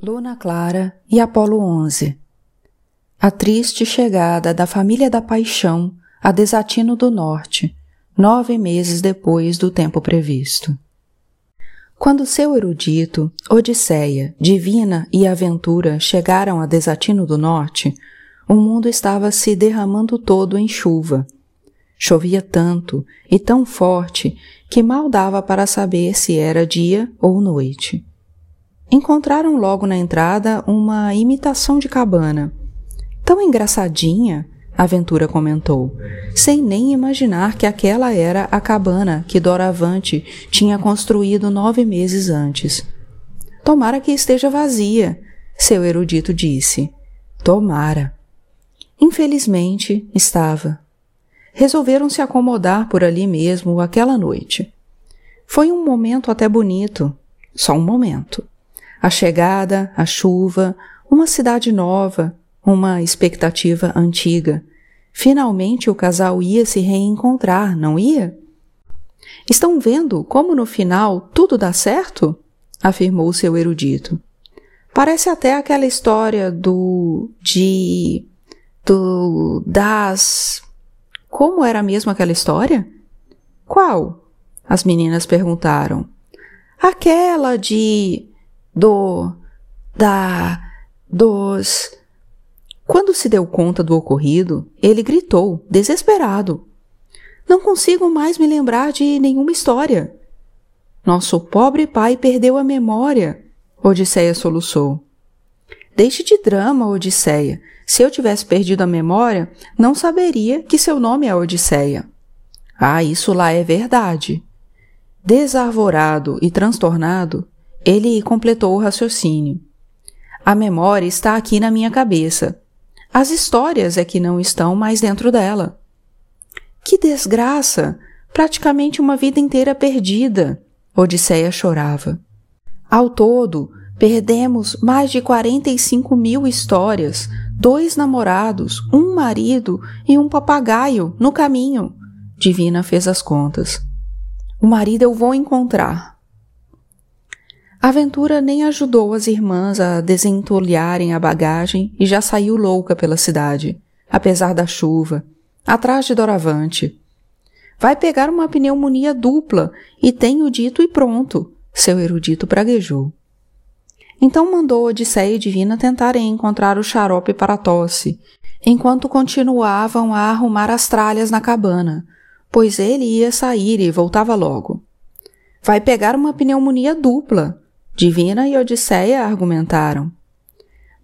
Luna Clara e Apolo 11 A triste chegada da família da paixão a Desatino do Norte, nove meses depois do tempo previsto. Quando seu erudito, Odisseia, Divina e Aventura chegaram a Desatino do Norte, o mundo estava se derramando todo em chuva. Chovia tanto e tão forte que mal dava para saber se era dia ou noite. Encontraram logo na entrada uma imitação de cabana. Tão engraçadinha, Aventura comentou, sem nem imaginar que aquela era a cabana que Doravante tinha construído nove meses antes. Tomara que esteja vazia, seu erudito disse. Tomara. Infelizmente, estava. Resolveram se acomodar por ali mesmo aquela noite. Foi um momento até bonito, só um momento. A chegada, a chuva, uma cidade nova, uma expectativa antiga. Finalmente o casal ia se reencontrar, não ia? Estão vendo como no final tudo dá certo? afirmou seu erudito. Parece até aquela história do. de. do. das. Como era mesmo aquela história? Qual? As meninas perguntaram. Aquela de do, da, dos. Quando se deu conta do ocorrido, ele gritou, desesperado: Não consigo mais me lembrar de nenhuma história. Nosso pobre pai perdeu a memória, Odisseia soluçou. Deixe de drama, Odisseia. Se eu tivesse perdido a memória, não saberia que seu nome é Odisseia. Ah, isso lá é verdade. Desarvorado e transtornado, ele completou o raciocínio. A memória está aqui na minha cabeça. As histórias é que não estão mais dentro dela. Que desgraça! Praticamente uma vida inteira perdida. Odisseia chorava. Ao todo, perdemos mais de 45 mil histórias, dois namorados, um marido e um papagaio no caminho. Divina fez as contas. O marido eu vou encontrar. A aventura nem ajudou as irmãs a desentulharem a bagagem e já saiu louca pela cidade, apesar da chuva, atrás de Doravante. Vai pegar uma pneumonia dupla e tenho dito e pronto, seu erudito praguejou. Então mandou Odisseia Divina tentarem encontrar o xarope para a tosse, enquanto continuavam a arrumar as tralhas na cabana, pois ele ia sair e voltava logo. Vai pegar uma pneumonia dupla, Divina e Odisseia argumentaram.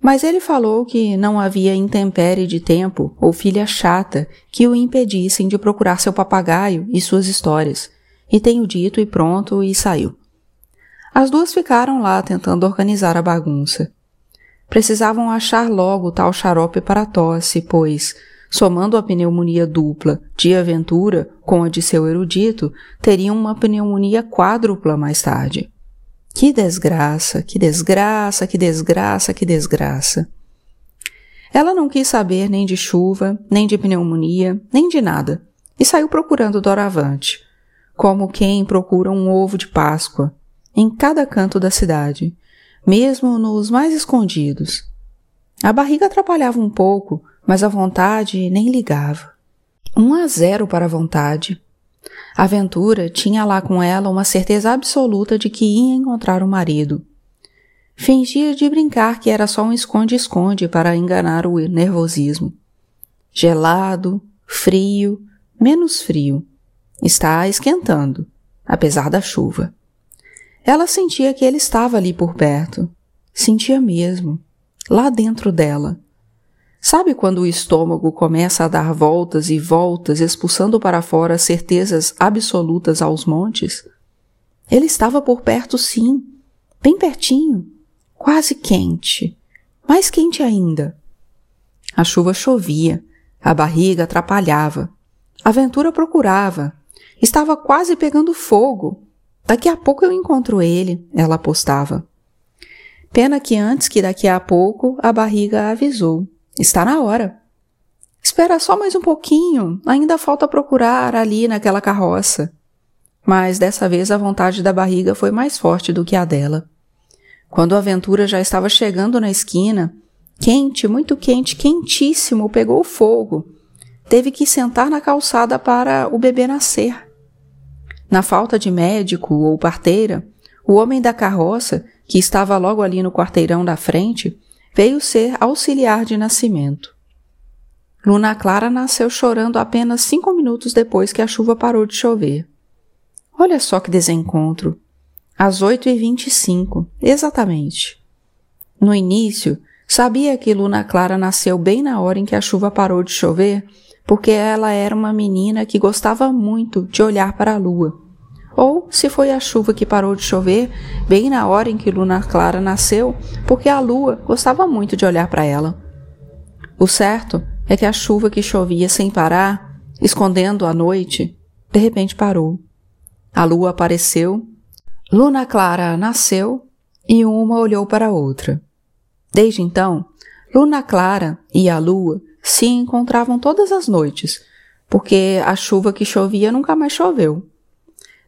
Mas ele falou que não havia intempérie de tempo ou filha chata que o impedissem de procurar seu papagaio e suas histórias, e tenho dito e pronto e saiu. As duas ficaram lá tentando organizar a bagunça. Precisavam achar logo tal xarope para tosse, pois, somando a pneumonia dupla de aventura com a de seu erudito, teriam uma pneumonia quádrupla mais tarde. Que desgraça, que desgraça, que desgraça, que desgraça. Ela não quis saber nem de chuva, nem de pneumonia, nem de nada, e saiu procurando Doravante, como quem procura um ovo de Páscoa, em cada canto da cidade, mesmo nos mais escondidos. A barriga atrapalhava um pouco, mas a vontade nem ligava. Um a zero para a vontade. A Aventura tinha lá com ela uma certeza absoluta de que ia encontrar o marido. Fingia de brincar que era só um esconde-esconde para enganar o nervosismo. Gelado, frio, menos frio. Está esquentando, apesar da chuva. Ela sentia que ele estava ali por perto. Sentia mesmo, lá dentro dela. Sabe quando o estômago começa a dar voltas e voltas, expulsando para fora certezas absolutas aos montes? Ele estava por perto, sim, bem pertinho, quase quente, mais quente ainda. A chuva chovia, a barriga atrapalhava, a aventura procurava, estava quase pegando fogo. Daqui a pouco eu encontro ele, ela apostava. Pena que antes que daqui a pouco a barriga avisou. Está na hora. Espera só mais um pouquinho, ainda falta procurar ali naquela carroça. Mas dessa vez a vontade da barriga foi mais forte do que a dela. Quando a aventura já estava chegando na esquina, quente, muito quente, quentíssimo, pegou fogo. Teve que sentar na calçada para o bebê nascer. Na falta de médico ou parteira, o homem da carroça, que estava logo ali no quarteirão da frente, veio ser auxiliar de nascimento. Luna Clara nasceu chorando apenas cinco minutos depois que a chuva parou de chover. Olha só que desencontro! Às oito e vinte e cinco, exatamente. No início, sabia que Luna Clara nasceu bem na hora em que a chuva parou de chover, porque ela era uma menina que gostava muito de olhar para a lua ou se foi a chuva que parou de chover bem na hora em que Luna Clara nasceu, porque a lua gostava muito de olhar para ela. O certo é que a chuva que chovia sem parar, escondendo a noite, de repente parou. A lua apareceu, Luna Clara nasceu e uma olhou para a outra. Desde então, Luna Clara e a lua se encontravam todas as noites, porque a chuva que chovia nunca mais choveu.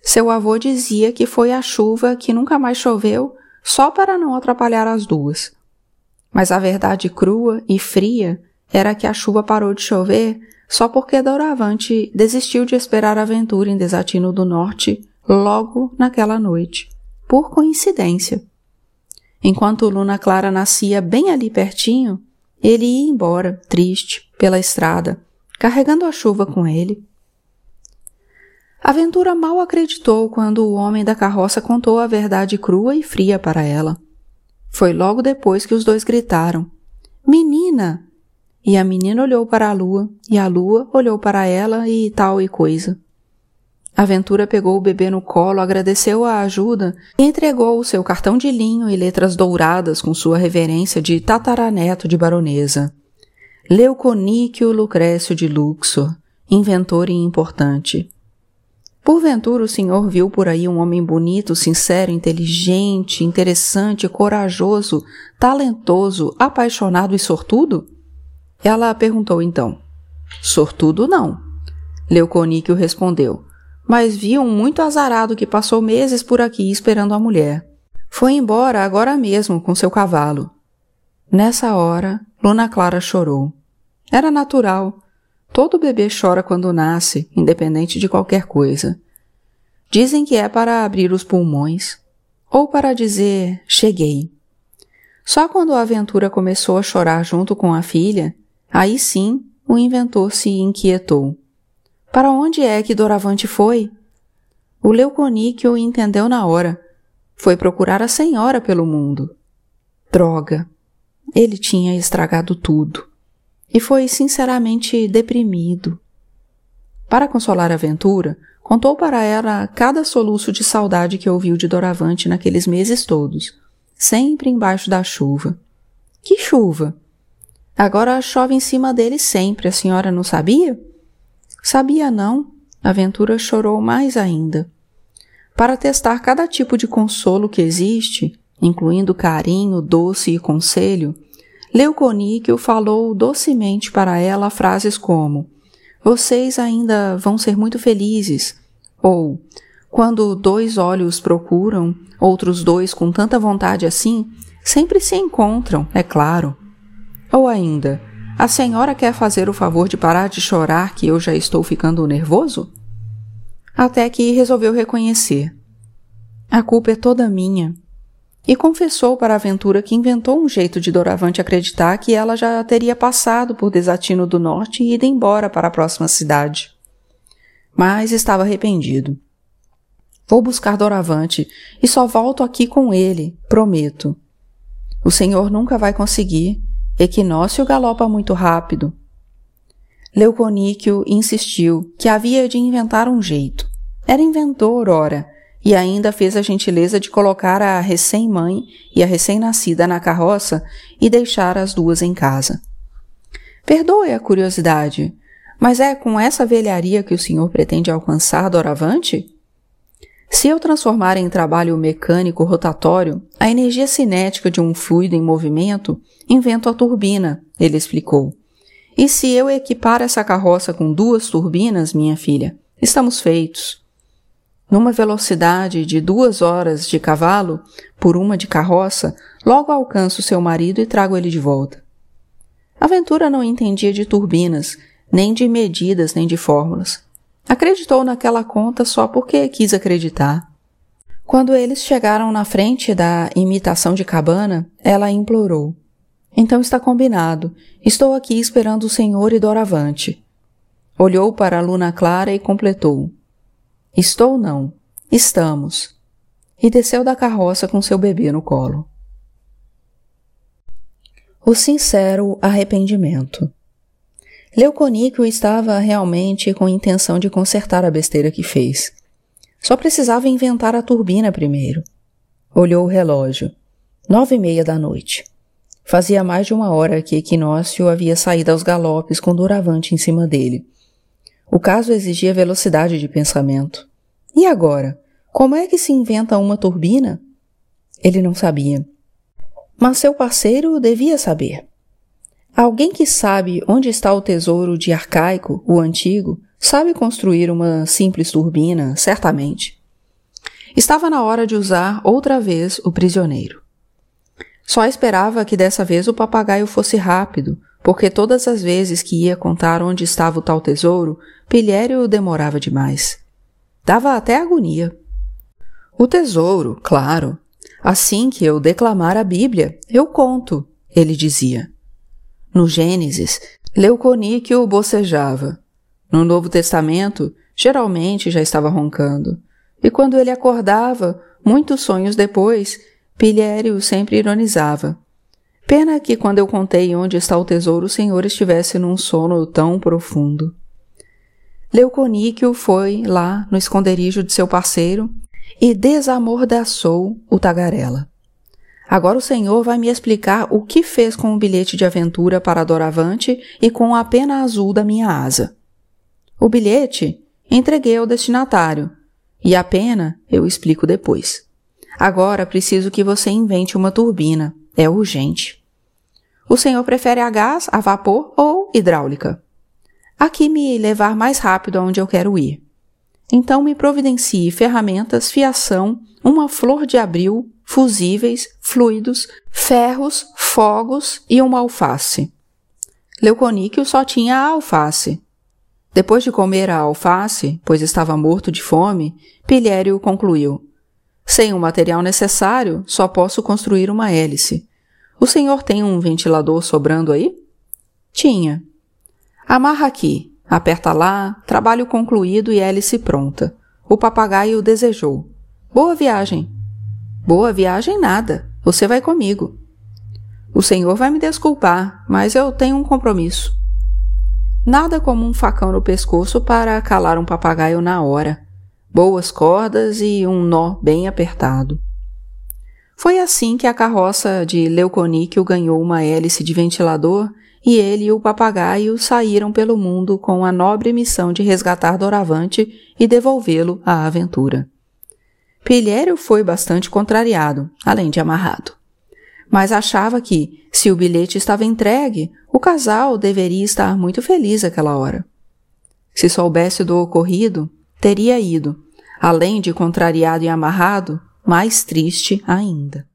Seu avô dizia que foi a chuva que nunca mais choveu só para não atrapalhar as duas. Mas a verdade crua e fria era que a chuva parou de chover só porque Doravante desistiu de esperar a aventura em Desatino do Norte logo naquela noite, por coincidência. Enquanto Luna Clara nascia bem ali pertinho, ele ia embora, triste, pela estrada, carregando a chuva com ele. Aventura mal acreditou quando o homem da carroça contou a verdade crua e fria para ela. Foi logo depois que os dois gritaram: Menina! E a menina olhou para a lua, e a lua olhou para ela e tal e coisa. Aventura pegou o bebê no colo, agradeceu a ajuda e entregou o seu cartão de linho e letras douradas com sua reverência de tataraneto de baronesa. Leuconíquio Lucrécio de Luxor, inventor e importante. Porventura o senhor viu por aí um homem bonito, sincero, inteligente, interessante, corajoso, talentoso, apaixonado e sortudo? Ela perguntou então. Sortudo não. Leuconíquio respondeu. Mas vi um muito azarado que passou meses por aqui esperando a mulher. Foi embora agora mesmo com seu cavalo. Nessa hora, Luna Clara chorou. Era natural. Todo bebê chora quando nasce, independente de qualquer coisa. Dizem que é para abrir os pulmões ou para dizer cheguei. Só quando a aventura começou a chorar junto com a filha, aí sim o inventor se inquietou. Para onde é que Doravante foi? O Leuconíquio entendeu na hora. Foi procurar a senhora pelo mundo. Droga! Ele tinha estragado tudo e foi sinceramente deprimido. Para consolar a aventura, contou para ela cada soluço de saudade que ouviu de Doravante naqueles meses todos, sempre embaixo da chuva. Que chuva! Agora chove em cima dele sempre, a senhora não sabia? Sabia não. A aventura chorou mais ainda. Para testar cada tipo de consolo que existe, incluindo carinho, doce e conselho, Leuconíquio falou docemente para ela frases como: Vocês ainda vão ser muito felizes. Ou, quando dois olhos procuram, outros dois com tanta vontade assim, sempre se encontram, é claro. Ou ainda, a senhora quer fazer o favor de parar de chorar que eu já estou ficando nervoso? Até que resolveu reconhecer. A culpa é toda minha e confessou para a aventura que inventou um jeito de Doravante acreditar que ela já teria passado por Desatino do Norte e ido embora para a próxima cidade. Mas estava arrependido. Vou buscar Doravante e só volto aqui com ele, prometo. O senhor nunca vai conseguir. Equinócio galopa muito rápido. Leuconíquio insistiu que havia de inventar um jeito. Era inventor, ora, e ainda fez a gentileza de colocar a recém-mãe e a recém-nascida na carroça e deixar as duas em casa. Perdoe a curiosidade, mas é com essa velharia que o senhor pretende alcançar doravante? Se eu transformar em trabalho mecânico rotatório a energia cinética de um fluido em movimento, invento a turbina, ele explicou. E se eu equipar essa carroça com duas turbinas, minha filha, estamos feitos. Numa velocidade de duas horas de cavalo por uma de carroça, logo alcanço seu marido e trago ele de volta. Aventura não entendia de turbinas, nem de medidas, nem de fórmulas. Acreditou naquela conta só porque quis acreditar. Quando eles chegaram na frente da imitação de cabana, ela implorou. Então está combinado. Estou aqui esperando o senhor e Doravante. Olhou para a luna clara e completou. Estou não. Estamos. E desceu da carroça com seu bebê no colo. O sincero arrependimento. Leuconíquio estava realmente com intenção de consertar a besteira que fez. Só precisava inventar a turbina primeiro. Olhou o relógio. Nove e meia da noite. Fazia mais de uma hora que Equinócio havia saído aos galopes com Duravante em cima dele. O caso exigia velocidade de pensamento. E agora? Como é que se inventa uma turbina? Ele não sabia. Mas seu parceiro devia saber. Alguém que sabe onde está o tesouro de arcaico, o antigo, sabe construir uma simples turbina, certamente. Estava na hora de usar outra vez o prisioneiro. Só esperava que dessa vez o papagaio fosse rápido, porque todas as vezes que ia contar onde estava o tal tesouro, Pilhério demorava demais. Dava até agonia. O tesouro, claro, Assim que eu declamar a Bíblia, eu conto, ele dizia. No Gênesis, Leuconíquio bocejava. No Novo Testamento, geralmente já estava roncando. E quando ele acordava, muitos sonhos depois, Pilhério sempre ironizava. Pena que quando eu contei onde está o tesouro, o senhor estivesse num sono tão profundo. Leuconíquio foi lá no esconderijo de seu parceiro e desamordaçou o tagarela. Agora o Senhor vai me explicar o que fez com o bilhete de aventura para Doravante e com a pena azul da minha asa. O bilhete entreguei ao destinatário e a pena eu explico depois. Agora preciso que você invente uma turbina. É urgente. O senhor prefere a gás, a vapor ou hidráulica? Aqui me levar mais rápido aonde eu quero ir. Então me providencie ferramentas, fiação, uma flor de abril, fusíveis, fluidos, ferros, fogos e uma alface. Leuconíquio só tinha a alface. Depois de comer a alface, pois estava morto de fome, Pilhério concluiu: Sem o material necessário, só posso construir uma hélice. O senhor tem um ventilador sobrando aí? Tinha. Amarra aqui, Aperta lá, trabalho concluído e hélice pronta. O papagaio desejou. Boa viagem. Boa viagem nada. Você vai comigo. O senhor vai me desculpar, mas eu tenho um compromisso. Nada como um facão no pescoço para calar um papagaio na hora. Boas cordas e um nó bem apertado. Foi assim que a carroça de Leuconíquio ganhou uma hélice de ventilador e ele e o papagaio saíram pelo mundo com a nobre missão de resgatar Doravante e devolvê-lo à aventura. Pilhério foi bastante contrariado, além de amarrado. Mas achava que, se o bilhete estava entregue, o casal deveria estar muito feliz aquela hora. Se soubesse do ocorrido, teria ido, além de contrariado e amarrado, mais triste ainda.